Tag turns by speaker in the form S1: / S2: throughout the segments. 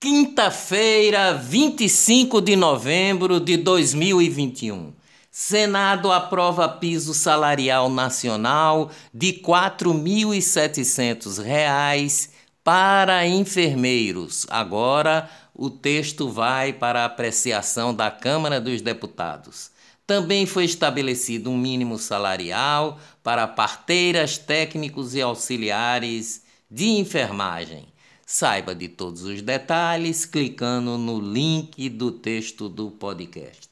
S1: Quinta-feira, 25 de novembro de 2021. Senado aprova piso salarial nacional de R$ 4.700 para enfermeiros. Agora o texto vai para apreciação da Câmara dos Deputados. Também foi estabelecido um mínimo salarial para parteiras, técnicos e auxiliares de enfermagem. Saiba de todos os detalhes clicando no link do texto do podcast.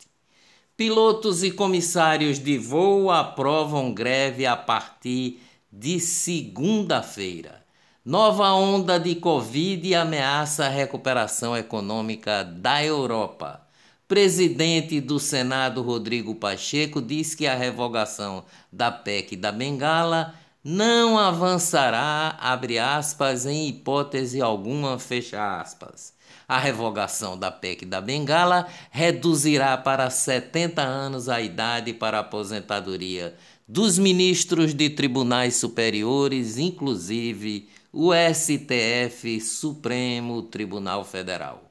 S1: Pilotos e comissários de voo aprovam greve a partir de segunda-feira. Nova onda de Covid ameaça a recuperação econômica da Europa. Presidente do Senado, Rodrigo Pacheco, diz que a revogação da PEC da Bengala não avançará, abre aspas, em hipótese alguma, fecha aspas. A revogação da PEC da Bengala reduzirá para 70 anos a idade para aposentadoria dos ministros de tribunais superiores, inclusive o STF, Supremo Tribunal Federal.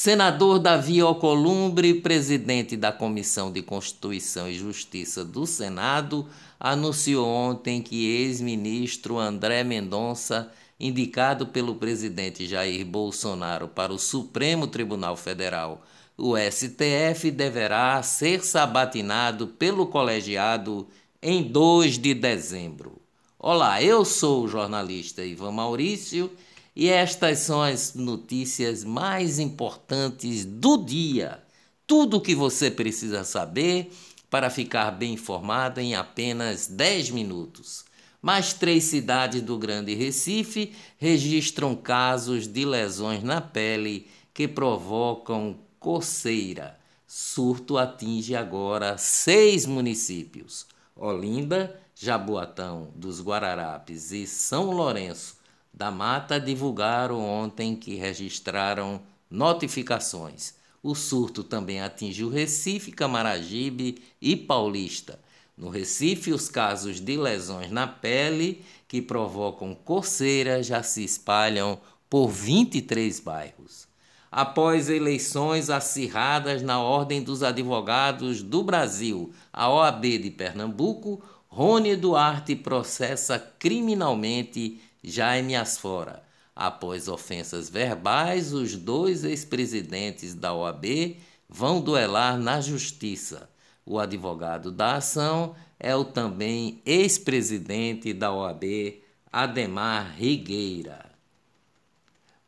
S1: Senador Davi Alcolumbre, presidente da Comissão de Constituição e Justiça do Senado, anunciou ontem que ex-ministro André Mendonça, indicado pelo presidente Jair Bolsonaro para o Supremo Tribunal Federal, o STF, deverá ser sabatinado pelo colegiado em 2 de dezembro. Olá, eu sou o jornalista Ivan Maurício e estas são as notícias mais importantes do dia. Tudo o que você precisa saber para ficar bem informado em apenas 10 minutos. Mais três cidades do Grande Recife registram casos de lesões na pele que provocam coceira. Surto atinge agora seis municípios: Olinda, Jaboatão dos Guararapes e São Lourenço da Mata divulgaram ontem que registraram notificações. O surto também atingiu Recife, Camaragibe e Paulista. No Recife, os casos de lesões na pele que provocam coceira já se espalham por 23 bairros. Após eleições acirradas na Ordem dos Advogados do Brasil, a OAB de Pernambuco, Rony Duarte processa criminalmente Jaime Asfora. Após ofensas verbais, os dois ex-presidentes da OAB vão duelar na justiça. O advogado da ação é o também ex-presidente da OAB, Ademar Rigueira.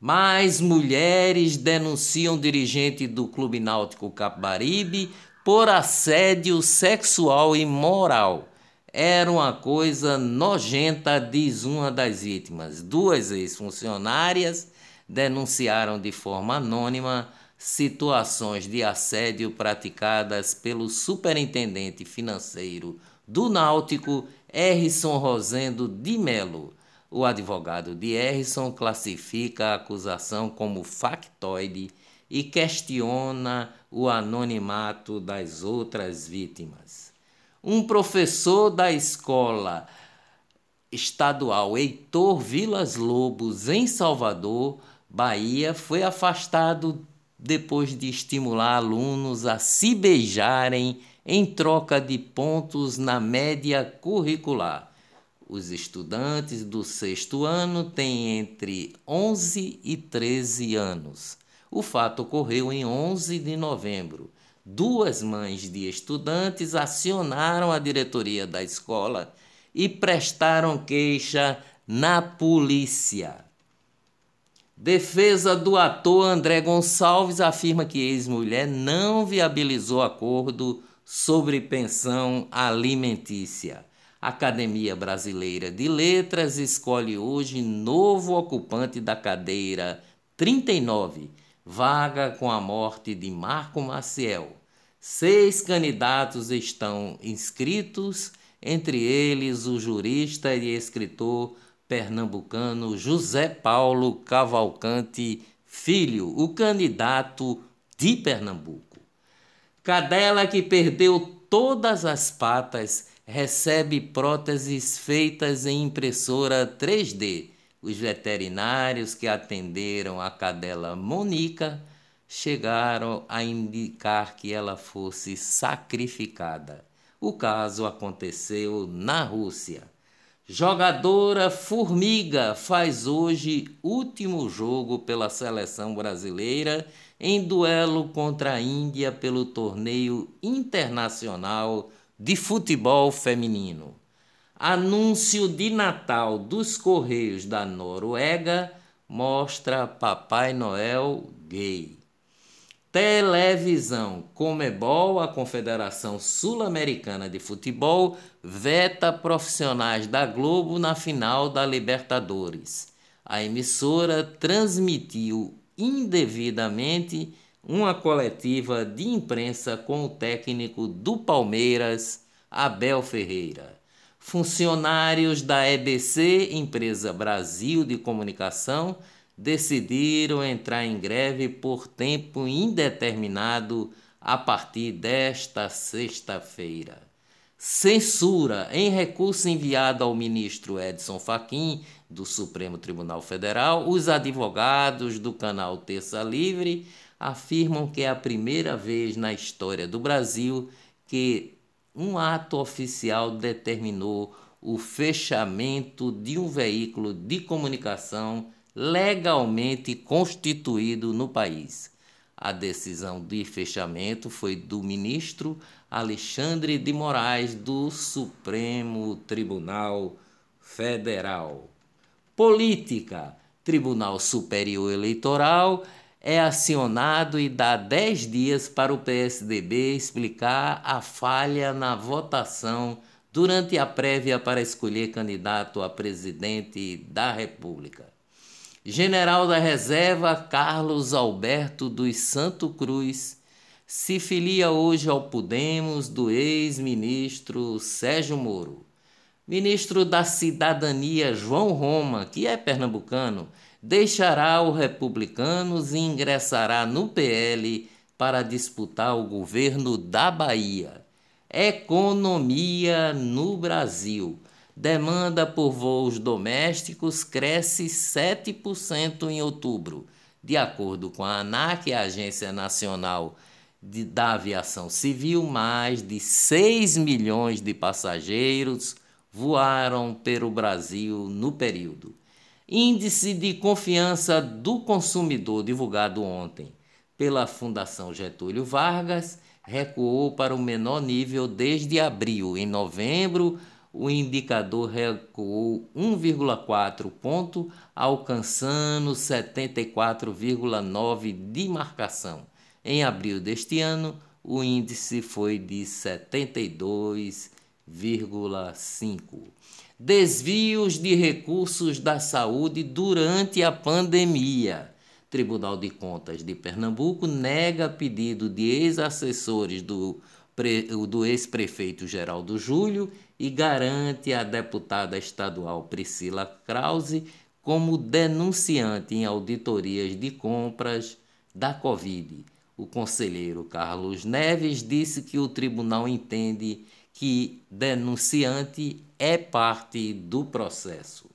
S1: Mais mulheres denunciam dirigente do Clube Náutico Capibaribe por assédio sexual e moral. Era uma coisa nojenta, diz uma das vítimas. Duas ex-funcionárias denunciaram de forma anônima situações de assédio praticadas pelo superintendente financeiro do Náutico, Erison Rosendo de Melo. O advogado de Erison classifica a acusação como factoide e questiona o anonimato das outras vítimas um professor da escola estadual Heitor Vilas Lobos, em Salvador, Bahia, foi afastado depois de estimular alunos a se beijarem em troca de pontos na média curricular. Os estudantes do sexto ano têm entre 11 e 13 anos. O fato ocorreu em 11 de novembro duas mães de estudantes acionaram a diretoria da escola e prestaram queixa na polícia. Defesa do ator André Gonçalves afirma que ex-mulher não viabilizou acordo sobre pensão alimentícia. Academia Brasileira de Letras escolhe hoje novo ocupante da cadeira 39 vaga com a morte de Marco Maciel. Seis candidatos estão inscritos, entre eles o jurista e escritor pernambucano José Paulo Cavalcante Filho, o candidato de Pernambuco. Cadela que perdeu todas as patas recebe próteses feitas em impressora 3D Os veterinários que atenderam a cadela Monica chegaram a indicar que ela fosse sacrificada. O caso aconteceu na Rússia. Jogadora Formiga faz hoje último jogo pela seleção brasileira em duelo contra a Índia pelo torneio internacional de futebol feminino. Anúncio de Natal dos Correios da Noruega mostra Papai Noel gay. Televisão. Comebol, a Confederação Sul-Americana de Futebol, veta profissionais da Globo na final da Libertadores. A emissora transmitiu indevidamente uma coletiva de imprensa com o técnico do Palmeiras, Abel Ferreira. Funcionários da EBC, Empresa Brasil de Comunicação, decidiram entrar em greve por tempo indeterminado a partir desta sexta-feira. Censura em recurso enviado ao ministro Edson Fachin do Supremo Tribunal Federal, os advogados do canal Terça Livre afirmam que é a primeira vez na história do Brasil que um ato oficial determinou o fechamento de um veículo de comunicação legalmente constituído no país. A decisão de fechamento foi do ministro Alexandre de Moraes do Supremo Tribunal Federal. Política: Tribunal Superior Eleitoral é acionado e dá 10 dias para o PSDB explicar a falha na votação durante a prévia para escolher candidato a presidente da República. General da Reserva Carlos Alberto dos Santo Cruz se filia hoje ao Podemos do ex-ministro Sérgio Moro. Ministro da Cidadania João Roma, que é pernambucano, deixará o Republicanos e ingressará no PL para disputar o governo da Bahia. Economia no Brasil. Demanda por voos domésticos cresce 7% em outubro. De acordo com a ANAC, a Agência Nacional de, da Aviação Civil, mais de 6 milhões de passageiros voaram pelo Brasil no período. Índice de confiança do consumidor divulgado ontem pela Fundação Getúlio Vargas recuou para o menor nível desde abril. Em novembro, o indicador recuou 1,4 ponto, alcançando 74,9 de marcação. Em abril deste ano, o índice foi de 72,5. Desvios de recursos da saúde durante a pandemia. Tribunal de Contas de Pernambuco nega pedido de ex-assessores do, do ex-prefeito Geraldo Júlio e garante a deputada estadual Priscila Krause como denunciante em auditorias de compras da Covid. O conselheiro Carlos Neves disse que o tribunal entende que denunciante é parte do processo.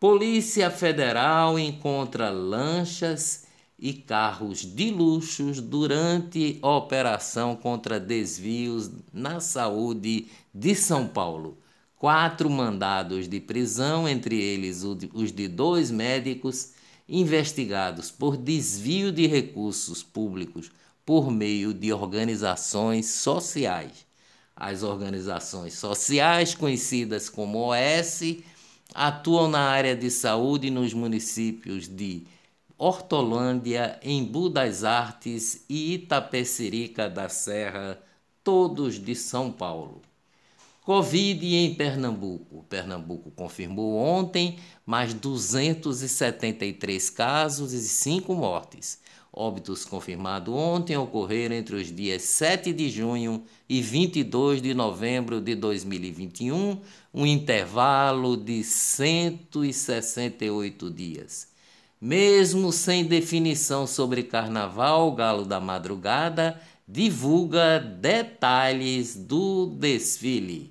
S1: Polícia Federal encontra lanchas e carros de luxos durante operação contra desvios na saúde de São Paulo. Quatro mandados de prisão, entre eles os de dois médicos investigados por desvio de recursos públicos por meio de organizações sociais. As organizações sociais, conhecidas como OS, atuam na área de saúde nos municípios de Hortolândia, Embu das Artes e Itapecerica da Serra, todos de São Paulo. Covid em Pernambuco. Pernambuco confirmou ontem mais 273 casos e 5 mortes. Óbitos confirmados ontem ocorreram entre os dias 7 de junho e 22 de novembro de 2021, um intervalo de 168 dias. Mesmo sem definição sobre carnaval, Galo da Madrugada divulga detalhes do desfile.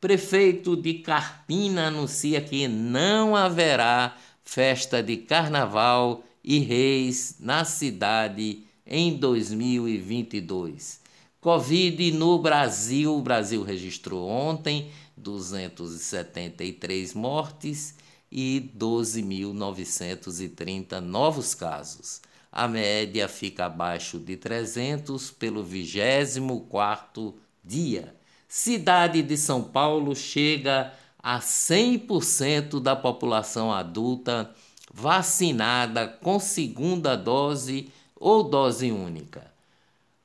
S1: Prefeito de Carpina anuncia que não haverá festa de carnaval e reis na cidade em 2022. Covid no Brasil. O Brasil registrou ontem 273 mortes e 12.930 novos casos. A média fica abaixo de 300 pelo 24º dia. Cidade de São Paulo chega a 100% da população adulta vacinada com segunda dose ou dose única.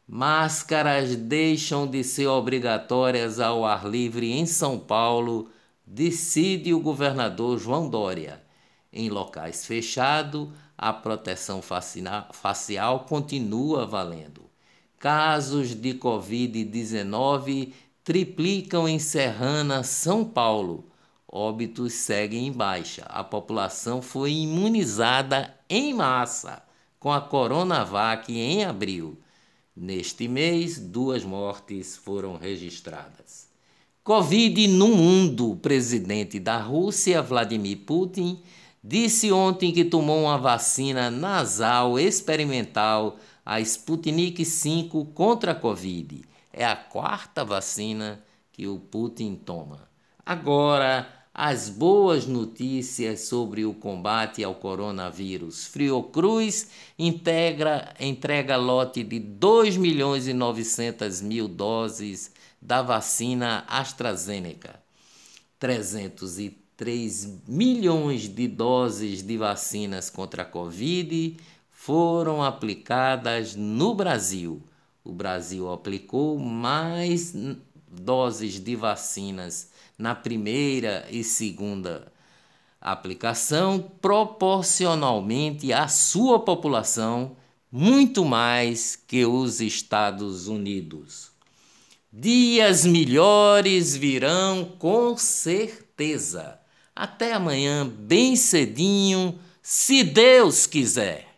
S1: Máscaras deixam de ser obrigatórias ao ar livre em São Paulo, decide o governador João Dória. Em locais fechados, a proteção facial continua valendo. Casos de Covid-19 triplicam em Serrana, São Paulo. Óbitos seguem em baixa. A população foi imunizada em massa com a Coronavac em abril. Neste mês, duas mortes foram registradas. Covid no mundo. O presidente da Rússia, Vladimir Putin, disse ontem que tomou uma vacina nasal experimental, a Sputnik V, contra a Covid. É a quarta vacina que o Putin toma. Agora, as boas notícias sobre o combate ao coronavírus. Friocruz integra, entrega lote de 2 milhões e 900 mil doses da vacina AstraZeneca. 303 milhões de doses de vacinas contra a Covid foram aplicadas no Brasil. O Brasil aplicou mais doses de vacinas na primeira e segunda aplicação, proporcionalmente à sua população, muito mais que os Estados Unidos. Dias melhores virão com certeza. Até amanhã, bem cedinho, se Deus quiser.